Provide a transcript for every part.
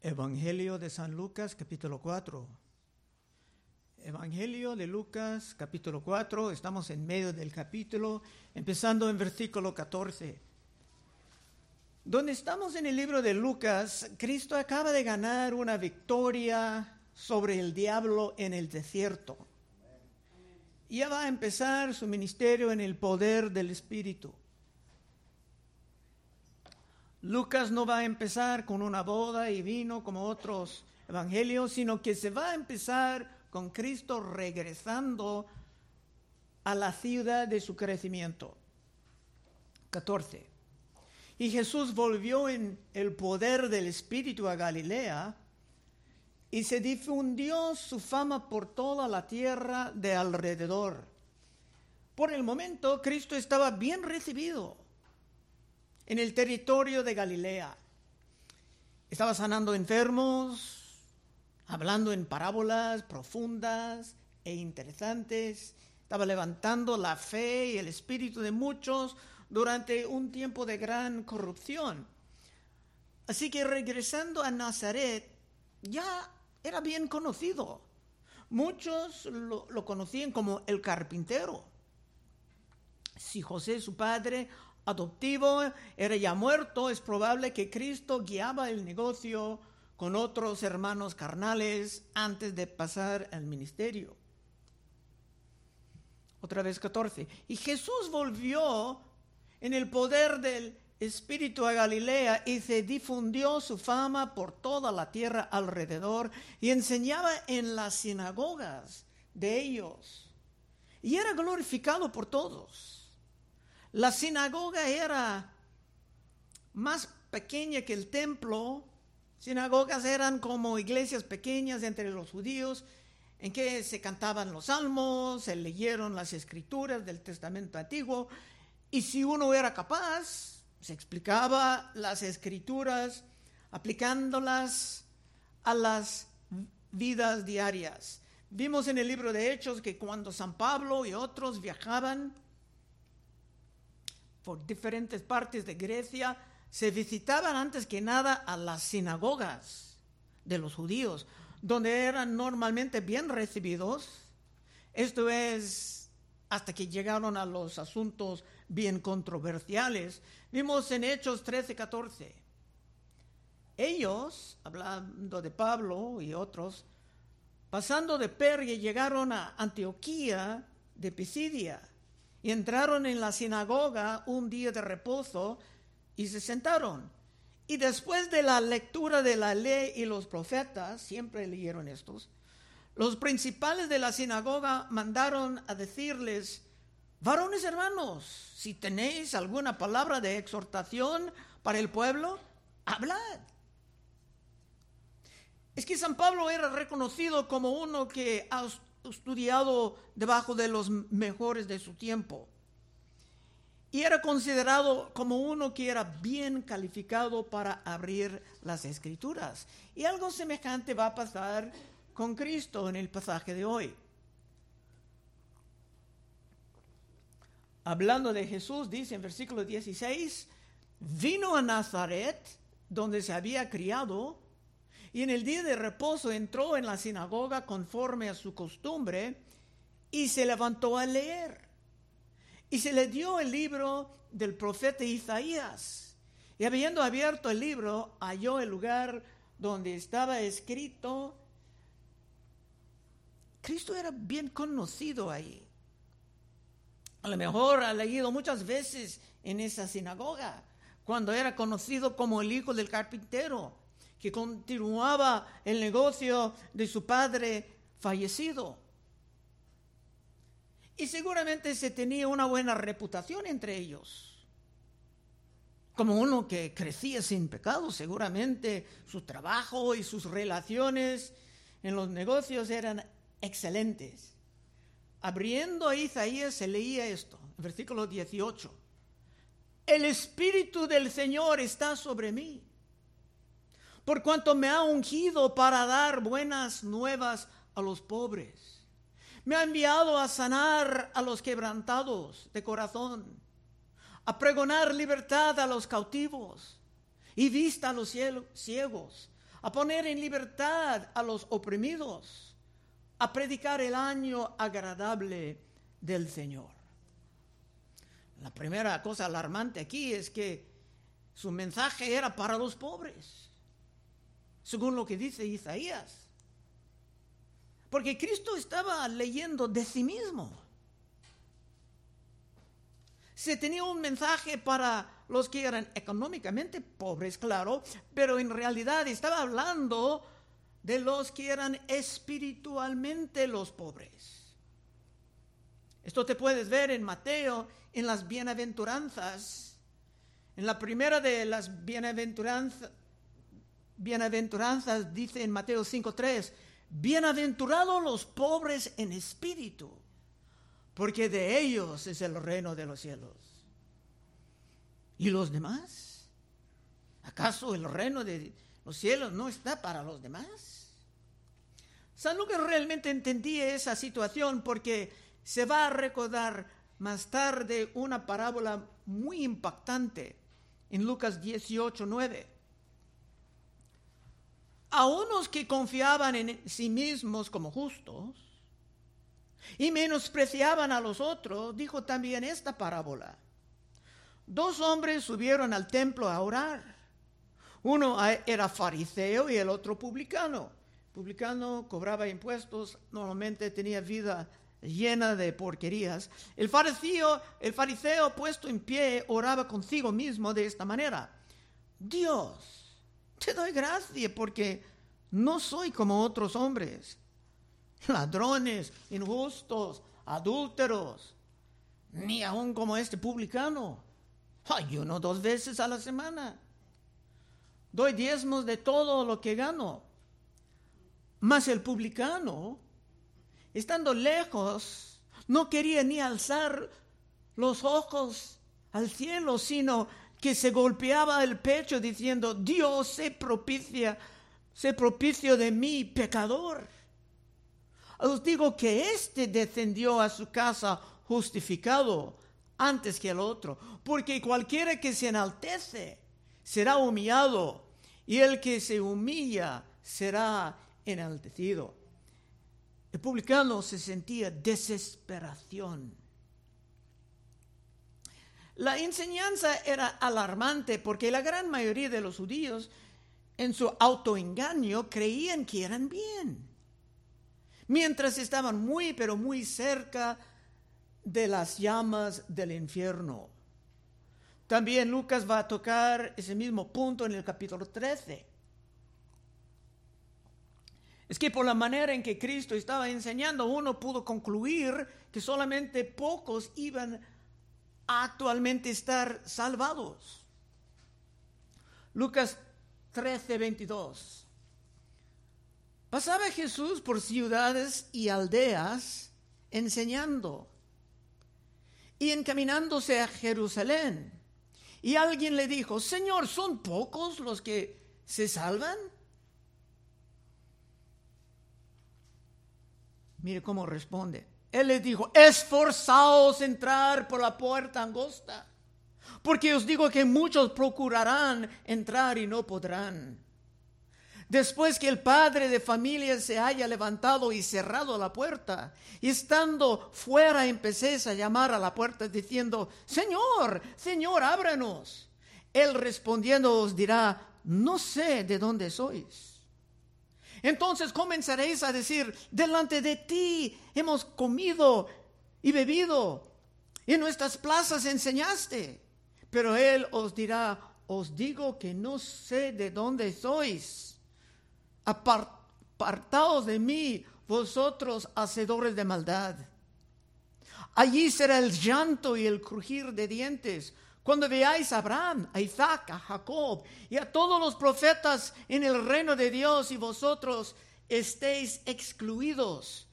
Evangelio de San Lucas capítulo 4. Evangelio de Lucas capítulo 4, estamos en medio del capítulo, empezando en versículo 14. Donde estamos en el libro de Lucas, Cristo acaba de ganar una victoria sobre el diablo en el desierto. Ya va a empezar su ministerio en el poder del Espíritu. Lucas no va a empezar con una boda y vino como otros evangelios, sino que se va a empezar con Cristo regresando a la ciudad de su crecimiento. 14. Y Jesús volvió en el poder del Espíritu a Galilea y se difundió su fama por toda la tierra de alrededor. Por el momento, Cristo estaba bien recibido en el territorio de Galilea. Estaba sanando enfermos, hablando en parábolas profundas e interesantes. Estaba levantando la fe y el espíritu de muchos durante un tiempo de gran corrupción. Así que regresando a Nazaret, ya era bien conocido. Muchos lo, lo conocían como el carpintero. Si José, su padre, adoptivo era ya muerto, es probable que Cristo guiaba el negocio con otros hermanos carnales antes de pasar al ministerio. Otra vez 14. Y Jesús volvió en el poder del Espíritu a Galilea y se difundió su fama por toda la tierra alrededor y enseñaba en las sinagogas de ellos. Y era glorificado por todos. La sinagoga era más pequeña que el templo. Sinagogas eran como iglesias pequeñas entre los judíos en que se cantaban los salmos, se leyeron las escrituras del Testamento Antiguo y si uno era capaz, se explicaba las escrituras aplicándolas a las vidas diarias. Vimos en el libro de Hechos que cuando San Pablo y otros viajaban por diferentes partes de Grecia, se visitaban antes que nada a las sinagogas de los judíos, donde eran normalmente bien recibidos. Esto es hasta que llegaron a los asuntos bien controversiales. Vimos en Hechos 13, 14. Ellos, hablando de Pablo y otros, pasando de Pergue, llegaron a Antioquía de Pisidia y entraron en la sinagoga un día de reposo y se sentaron. Y después de la lectura de la ley y los profetas, siempre leyeron estos, los principales de la sinagoga mandaron a decirles, varones hermanos, si tenéis alguna palabra de exhortación para el pueblo, hablad. Es que San Pablo era reconocido como uno que estudiado debajo de los mejores de su tiempo. Y era considerado como uno que era bien calificado para abrir las escrituras. Y algo semejante va a pasar con Cristo en el pasaje de hoy. Hablando de Jesús, dice en versículo 16, vino a Nazaret, donde se había criado, y en el día de reposo entró en la sinagoga conforme a su costumbre y se levantó a leer. Y se le dio el libro del profeta Isaías. Y habiendo abierto el libro, halló el lugar donde estaba escrito. Cristo era bien conocido ahí. A lo mejor ha leído muchas veces en esa sinagoga, cuando era conocido como el hijo del carpintero que continuaba el negocio de su padre fallecido. Y seguramente se tenía una buena reputación entre ellos. Como uno que crecía sin pecado, seguramente su trabajo y sus relaciones en los negocios eran excelentes. Abriendo a Isaías se leía esto, versículo 18. El Espíritu del Señor está sobre mí por cuanto me ha ungido para dar buenas nuevas a los pobres. Me ha enviado a sanar a los quebrantados de corazón, a pregonar libertad a los cautivos y vista a los ciegos, a poner en libertad a los oprimidos, a predicar el año agradable del Señor. La primera cosa alarmante aquí es que su mensaje era para los pobres, según lo que dice Isaías. Porque Cristo estaba leyendo de sí mismo. Se tenía un mensaje para los que eran económicamente pobres, claro, pero en realidad estaba hablando de los que eran espiritualmente los pobres. Esto te puedes ver en Mateo, en las bienaventuranzas. En la primera de las bienaventuranzas, bienaventuranzas dice en Mateo 5.3, bienaventurados los pobres en espíritu, porque de ellos es el reino de los cielos. ¿Y los demás? ¿Acaso el reino de los cielos no está para los demás? San Lucas realmente entendía esa situación porque se va a recordar más tarde una parábola muy impactante en Lucas 18, 9. A unos que confiaban en sí mismos como justos y menospreciaban a los otros, dijo también esta parábola. Dos hombres subieron al templo a orar. Uno era fariseo y el otro publicano. publicano cobraba impuestos, normalmente tenía vida llena de porquerías. El fariseo, el fariseo puesto en pie oraba consigo mismo de esta manera. Dios, te doy gracias porque no soy como otros hombres, ladrones, injustos, adúlteros, ni aún como este publicano. Ayuno dos veces a la semana. Doy diezmos de todo lo que gano. Mas el publicano, estando lejos, no quería ni alzar los ojos al cielo, sino que se golpeaba el pecho diciendo, Dios se propicia, se propicio de mí, pecador. Os digo que éste descendió a su casa justificado antes que el otro, porque cualquiera que se enaltece será humillado y el que se humilla será enaltecido. El publicano se sentía desesperación. La enseñanza era alarmante porque la gran mayoría de los judíos en su autoengaño creían que eran bien, mientras estaban muy pero muy cerca de las llamas del infierno. También Lucas va a tocar ese mismo punto en el capítulo 13. Es que por la manera en que Cristo estaba enseñando, uno pudo concluir que solamente pocos iban a actualmente estar salvados. Lucas 13, 22. Pasaba Jesús por ciudades y aldeas enseñando y encaminándose a Jerusalén. Y alguien le dijo, Señor, ¿son pocos los que se salvan? Mire cómo responde. Él le dijo, esforzaos entrar por la puerta angosta, porque os digo que muchos procurarán entrar y no podrán. Después que el padre de familia se haya levantado y cerrado la puerta, y estando fuera empecé a llamar a la puerta diciendo, Señor, Señor, ábranos. Él respondiendo os dirá, no sé de dónde sois. Entonces comenzaréis a decir, delante de ti hemos comido y bebido, y en nuestras plazas enseñaste. Pero él os dirá, os digo que no sé de dónde sois apartaos de mí, vosotros hacedores de maldad. Allí será el llanto y el crujir de dientes. Cuando veáis a Abraham, a Isaac, a Jacob y a todos los profetas en el reino de Dios y vosotros estéis excluidos.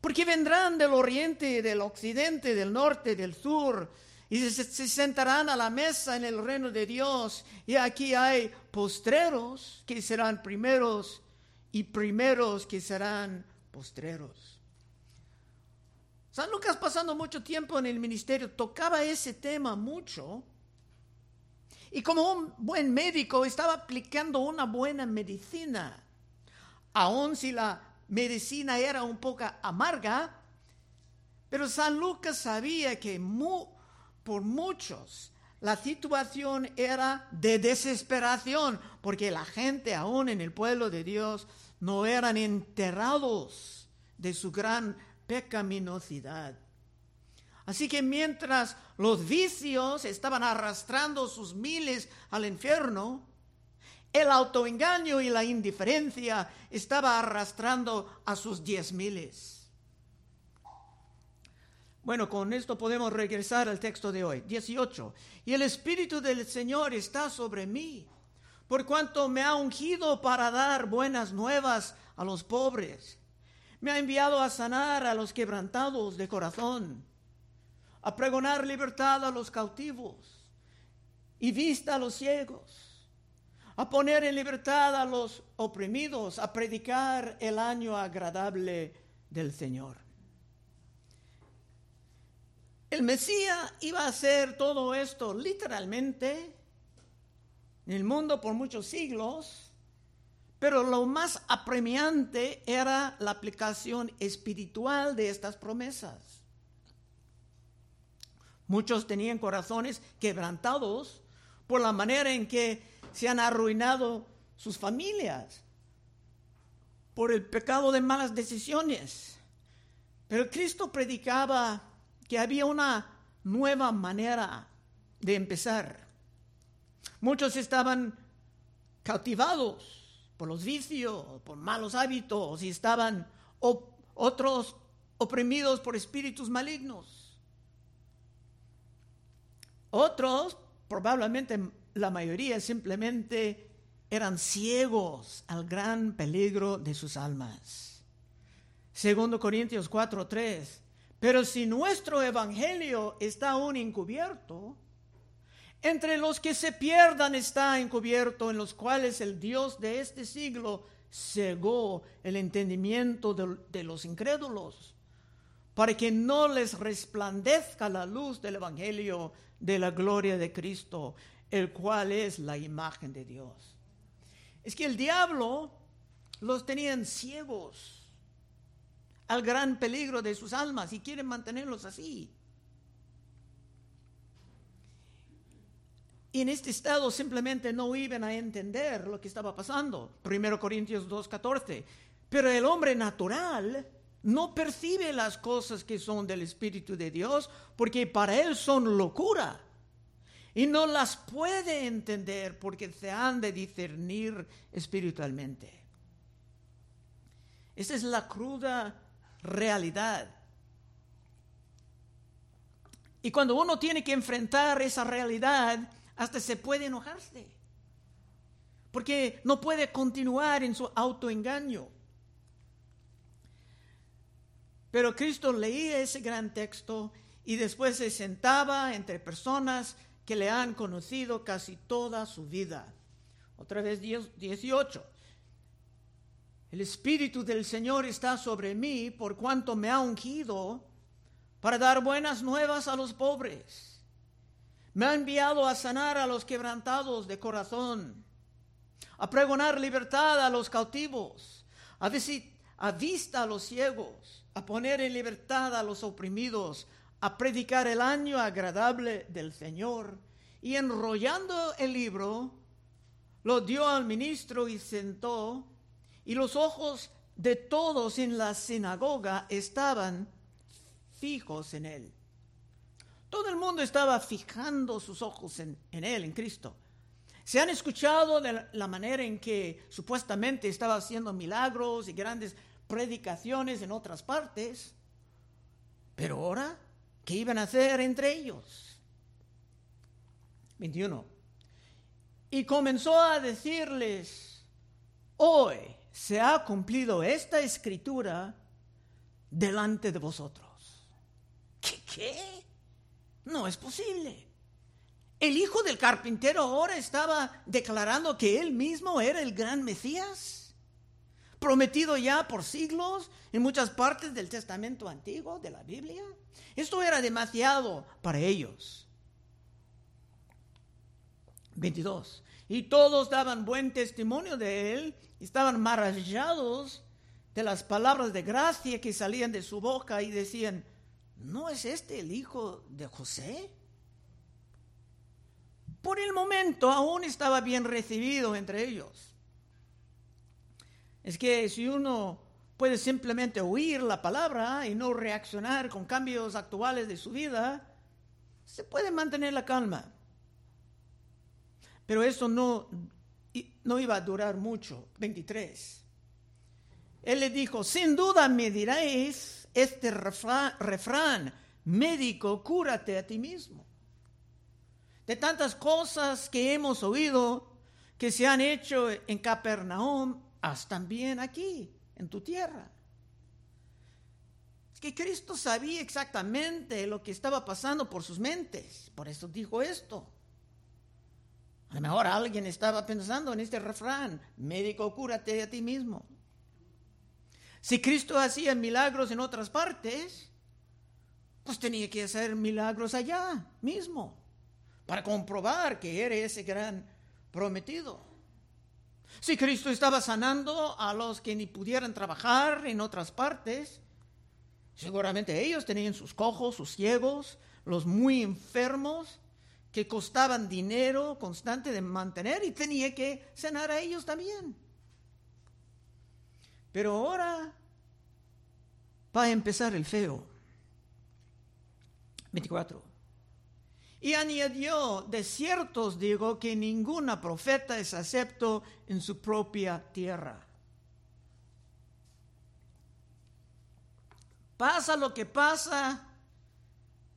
Porque vendrán del oriente, del occidente, del norte, del sur, y se, sentarán a la mesa en el reino de Dios. Y aquí hay postreros que serán primeros y primeros que serán postreros. San Lucas pasando mucho tiempo en el ministerio tocaba ese tema mucho Y como un buen médico estaba aplicando una buena medicina. Aun si la medicina era un poco amarga, pero San Lucas sabía que por muchos la situación era de desesperación, porque la gente aún en el pueblo de Dios no eran enterrados de su gran pecaminosidad. Así que mientras los vicios estaban arrastrando sus miles al infierno, el autoengaño y la indiferencia estaba arrastrando a sus diez miles. Bueno, con esto podemos regresar al texto de hoy, 18. Y el Espíritu del Señor está sobre mí, por cuanto me ha ungido para dar buenas nuevas a los pobres. Me ha enviado a sanar a los quebrantados de corazón, a pregonar libertad a los cautivos y vista a los ciegos a poner en libertad a los oprimidos, a predicar el año agradable del Señor. El Mesías iba a hacer todo esto literalmente en el mundo por muchos siglos, pero lo más apremiante era la aplicación espiritual de estas promesas. Muchos tenían corazones quebrantados por la manera en que se han arruinado sus familias por el pecado de malas decisiones. Pero Cristo predicaba que había una nueva manera de empezar. Muchos estaban cautivados por los vicios, por malos hábitos, y estaban otros oprimidos por espíritus malignos. Otros, probablemente la mayoría simplemente eran ciegos al gran peligro de sus almas. Segundo Corintios 4:3. Pero si nuestro evangelio está aún encubierto, entre los que se pierdan está encubierto, en los cuales el Dios de este siglo cegó el entendimiento de, de los incrédulos, para que no les resplandezca la luz del evangelio de la gloria de Cristo, el cual es la imagen de Dios. Es que el diablo los tenían ciegos al gran peligro de sus almas y quieren mantenerlos así. Y en este estado simplemente no iban a entender lo que estaba pasando. Primero Corintios 2.14. Pero el hombre natural no percibe las cosas que son del Espíritu de Dios porque para él son locura y no las puede entender porque se han de discernir espiritualmente. Esa es la cruda realidad. Y cuando uno tiene que enfrentar esa realidad, hasta se puede enojarse. Porque no puede continuar en su autoengaño. Pero Cristo leía ese gran texto y después se sentaba entre personas que le han conocido casi toda su vida. Otra vez 18. El Espíritu del Señor está sobre mí por cuanto me ha ungido para dar buenas nuevas a los pobres. Me ha enviado a sanar a los quebrantados de corazón, a pregonar libertad a los cautivos, a, a vista a los ciegos, a poner en libertad a los oprimidos, a predicar el año agradable del Señor. Y enrollando el libro, lo dio al ministro y sentó, y los ojos de todos en la sinagoga estaban fijos en él. Todo el mundo estaba fijando sus ojos en, él, en Cristo. Se han escuchado de la manera en que supuestamente estaba haciendo milagros y grandes predicaciones en otras partes, pero ahora ¿Qué iban a hacer entre ellos? 21. Y comenzó a decirles, hoy se ha cumplido esta escritura delante de vosotros. ¿Qué? ¿Qué? No es posible. El hijo del carpintero ahora estaba declarando que él mismo era el gran Mesías, prometido ya por siglos en muchas partes del Testamento antiguo, de la Biblia. Esto era demasiado para ellos. 22. Y todos daban buen testimonio de él, estaban maravillados de las palabras de gracia que salían de su boca y decían, ¿no es este el hijo de José? Por el momento aún estaba bien recibido entre ellos. Es que si uno puede simplemente oír la palabra y no reaccionar con cambios actuales de su vida, se puede mantener la calma. Pero eso no, no iba a durar mucho. 23. Él le dijo, sin duda me diréis este refrán, médico, cúrate a ti mismo. De tantas cosas que hemos oído que se han hecho en Capernaum, haz también aquí, en tu tierra. Es que Cristo sabía exactamente lo que estaba pasando por sus mentes, por eso dijo esto. A lo mejor alguien estaba pensando en este refrán, médico, cúrate a ti mismo. Si Cristo hacía milagros en otras partes, pues tenía que hacer milagros allá mismo, para comprobar que era ese gran prometido. Si Cristo estaba sanando a los que ni pudieran trabajar en otras partes, seguramente ellos tenían sus cojos, sus ciegos, los muy enfermos, que costaban dinero constante de mantener y tenía que sanar a ellos también. Pero ahora va a empezar el feo. 24. Y añadió, de ciertos digo que ninguna profeta es acepto en su propia tierra. Pasa lo que pasa,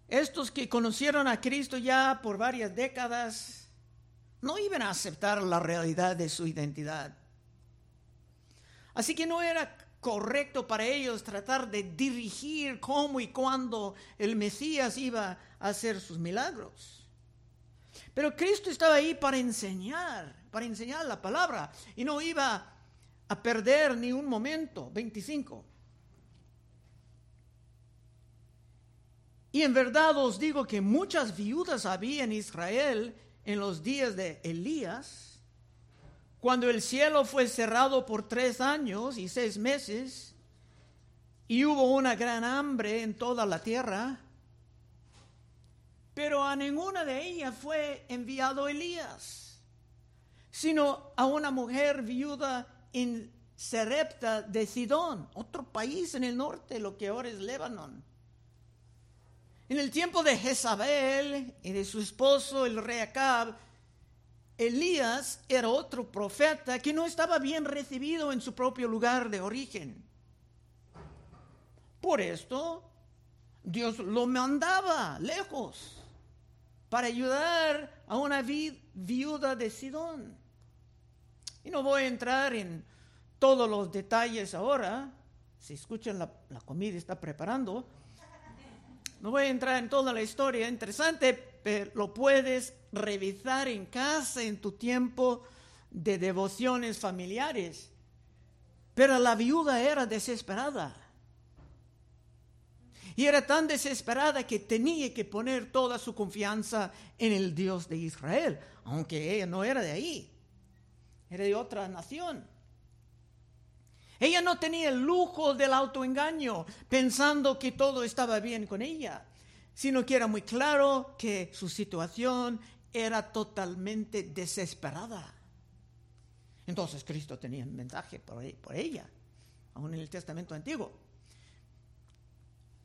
estos que conocieron a Cristo ya por varias décadas, no iban a aceptar la realidad de su identidad. Así que no era correcto para ellos tratar de dirigir cómo y cuándo el Mesías iba a hacer sus milagros. Pero Cristo estaba ahí para enseñar, para enseñar la palabra y no iba a perder ni un momento. 25. Y en verdad os digo que muchas viudas había en Israel en los días de Elías cuando el cielo fue cerrado por tres años y seis meses y hubo una gran hambre en toda la tierra, pero a ninguna de ellas fue enviado Elías, sino a una mujer viuda en Serepta de Sidón, otro país en el norte, lo que ahora es Líbano. En el tiempo de Jezabel y de su esposo el rey Acab, Elías era otro profeta que no estaba bien recibido en su propio lugar de origen. Por esto, Dios lo mandaba lejos para ayudar a una viuda de Sidón. Y no voy a entrar en todos los detalles ahora. Si escuchan, la, la comida está preparando. No voy a entrar en toda la historia interesante, pero lo puedes revisar en casa en tu tiempo de devociones familiares. Pero la viuda era desesperada. Y era tan desesperada que tenía que poner toda su confianza en el Dios de Israel, aunque ella no era de ahí, era de otra nación. Ella no tenía el lujo del autoengaño pensando que todo estaba bien con ella, sino que era muy claro que su situación era totalmente desesperada. Entonces Cristo tenía un mensaje por, ella, aún en el Testamento Antiguo.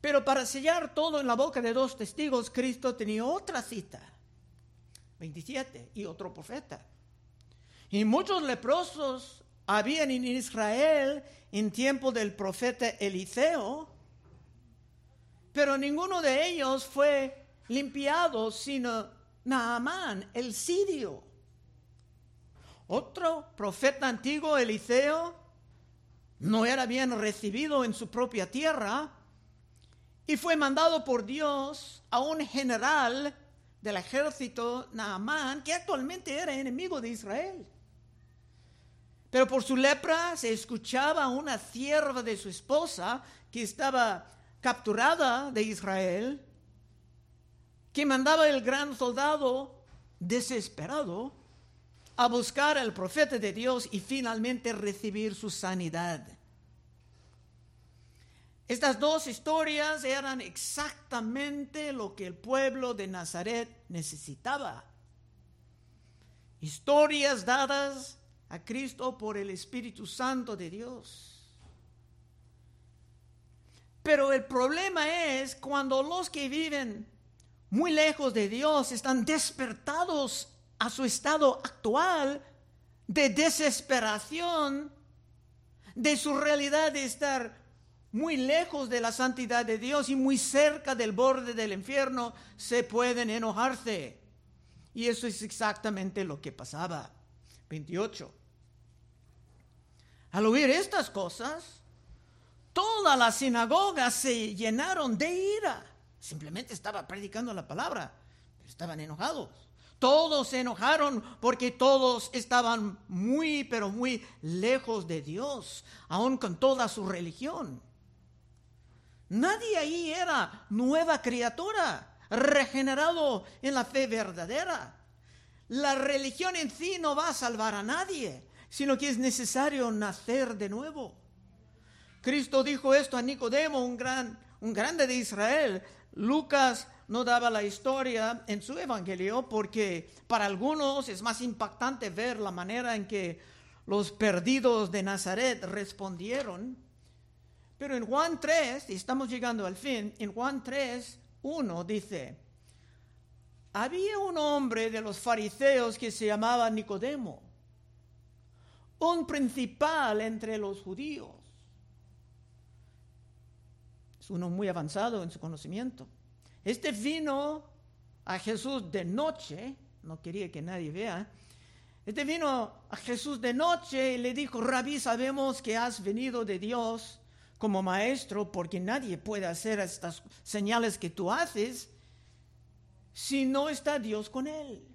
Pero para sellar todo en la boca de dos testigos, Cristo tenía otra cita, 27, y otro profeta. Y muchos leprosos habían en Israel en tiempo del profeta Eliseo, pero ninguno de ellos fue limpiado, sino Naamán, el sirio. Otro profeta antiguo, Eliseo, no era bien recibido en su propia tierra y fue mandado por Dios a un general del ejército, Naamán, que actualmente era enemigo de Israel. Pero por su lepra se escuchaba una sierva de su esposa que estaba capturada de Israel que mandaba el gran soldado desesperado a buscar al profeta de Dios y finalmente recibir su sanidad. Estas dos historias eran exactamente lo que el pueblo de Nazaret necesitaba. Historias dadas a Cristo por el Espíritu Santo de Dios. Pero el problema es cuando los que viven muy lejos de Dios están despertados a su estado actual de desesperación, de su realidad de estar muy lejos de la santidad de Dios y muy cerca del borde del infierno, se pueden enojarse. Y eso es exactamente lo que pasaba. 28. Al oír estas cosas, todas las sinagogas se llenaron de ira. Simplemente estaba predicando la palabra, pero estaban enojados. Todos se enojaron porque todos estaban muy, pero muy lejos de Dios, aun con toda su religión. Nadie ahí era nueva criatura, regenerado en la fe verdadera. La religión en sí no va a salvar a nadie, sino que es necesario nacer de nuevo. Cristo dijo esto a Nicodemo, un, gran, un grande de Israel. Lucas no daba la historia en su evangelio porque para algunos es más impactante ver la manera en que los perdidos de Nazaret respondieron pero en Juan 3, y estamos llegando al fin, en Juan 3, 1 dice, había un hombre de los fariseos que se llamaba Nicodemo, un principal entre los judíos. Uno muy avanzado en su conocimiento. Este vino a Jesús de noche, no quería que nadie vea, este vino a Jesús de noche y le dijo, Rabí, sabemos que has venido de Dios como maestro porque nadie puede hacer estas señales que tú haces si no está Dios con él.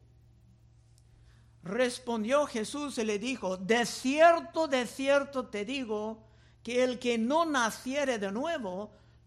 Respondió Jesús y le dijo, de cierto, de cierto te digo que el que no naciere de nuevo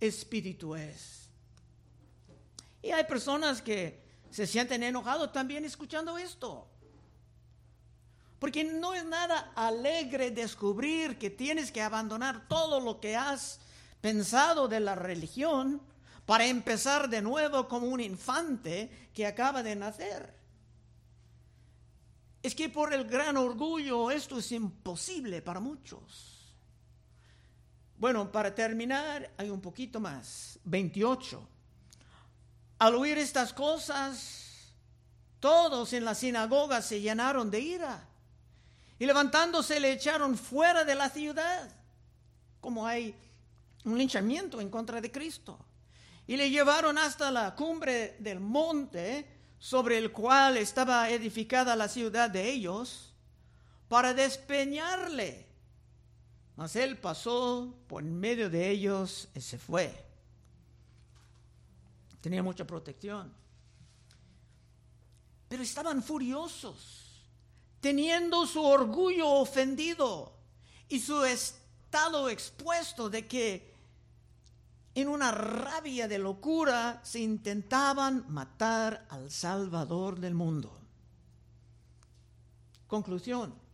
Espíritu es. Y hay personas que se sienten enojados también escuchando esto. Porque no es nada alegre descubrir que tienes que abandonar todo lo que has pensado de la religión para empezar de nuevo como un infante que acaba de nacer. Es que por el gran orgullo esto es imposible para muchos. Bueno, para terminar, hay un poquito más. 28. Al oír estas cosas, todos en la sinagoga se llenaron de ira y levantándose le echaron fuera de la ciudad, como hay un linchamiento en contra de Cristo. Y le llevaron hasta la cumbre del monte sobre el cual estaba edificada la ciudad de ellos para despeñarle. Mas él pasó por medio de ellos y se fue. Tenía mucha protección. Pero estaban furiosos, teniendo su orgullo ofendido y su estado expuesto de que en una rabia de locura, se intentaban matar al Salvador del mundo. Conclusión.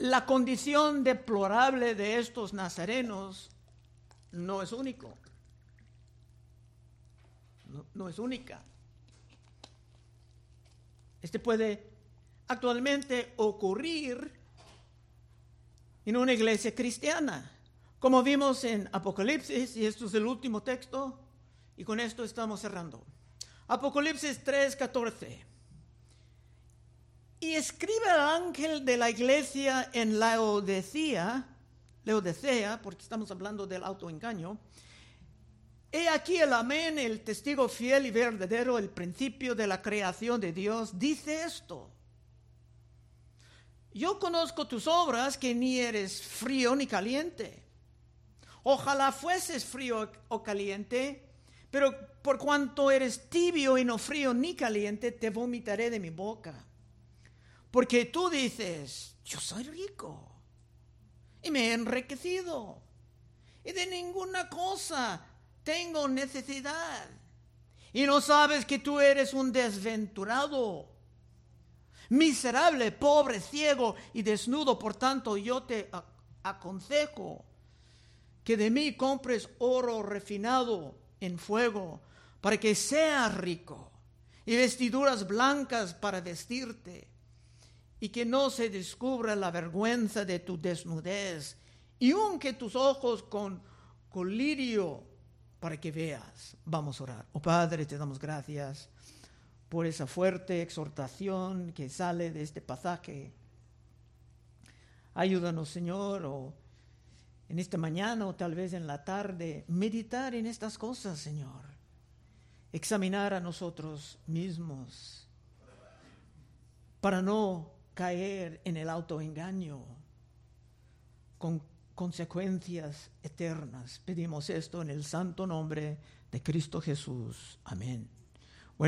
La condición deplorable de estos nazarenos no es único. No, no, es única. Este puede actualmente ocurrir en una iglesia cristiana. Como vimos en Apocalipsis, y esto es el último texto, y con esto estamos cerrando. Apocalipsis 3:14. Y escribe el ángel de la iglesia en Laodicea, Laodicea, porque estamos hablando del autoengaño, He aquí el amén, el testigo fiel y verdadero, el principio de la creación de Dios, dice esto. Yo conozco tus obras que ni eres frío ni caliente. Ojalá fueses frío o caliente, pero por cuanto eres tibio y no frío ni caliente, te vomitaré de mi boca. Porque tú dices, yo soy rico y me he enriquecido y de ninguna cosa tengo necesidad. Y no sabes que tú eres un desventurado, miserable, pobre, ciego y desnudo. Por tanto, yo te aconsejo que de mí compres oro refinado en fuego para que seas rico y vestiduras blancas para vestirte y que no se descubra la vergüenza de tu desnudez y unque tus ojos con colirio para que veas. Vamos a orar. Oh Padre, te damos gracias por esa fuerte exhortación que sale de este pasaje. Ayúdanos, Señor, o en esta mañana o tal vez en la tarde, meditar en estas cosas, Señor. Examinar a nosotros mismos para no caer en el autoengaño con consecuencias eternas. Pedimos esto en el santo nombre de Cristo Jesús. Amén.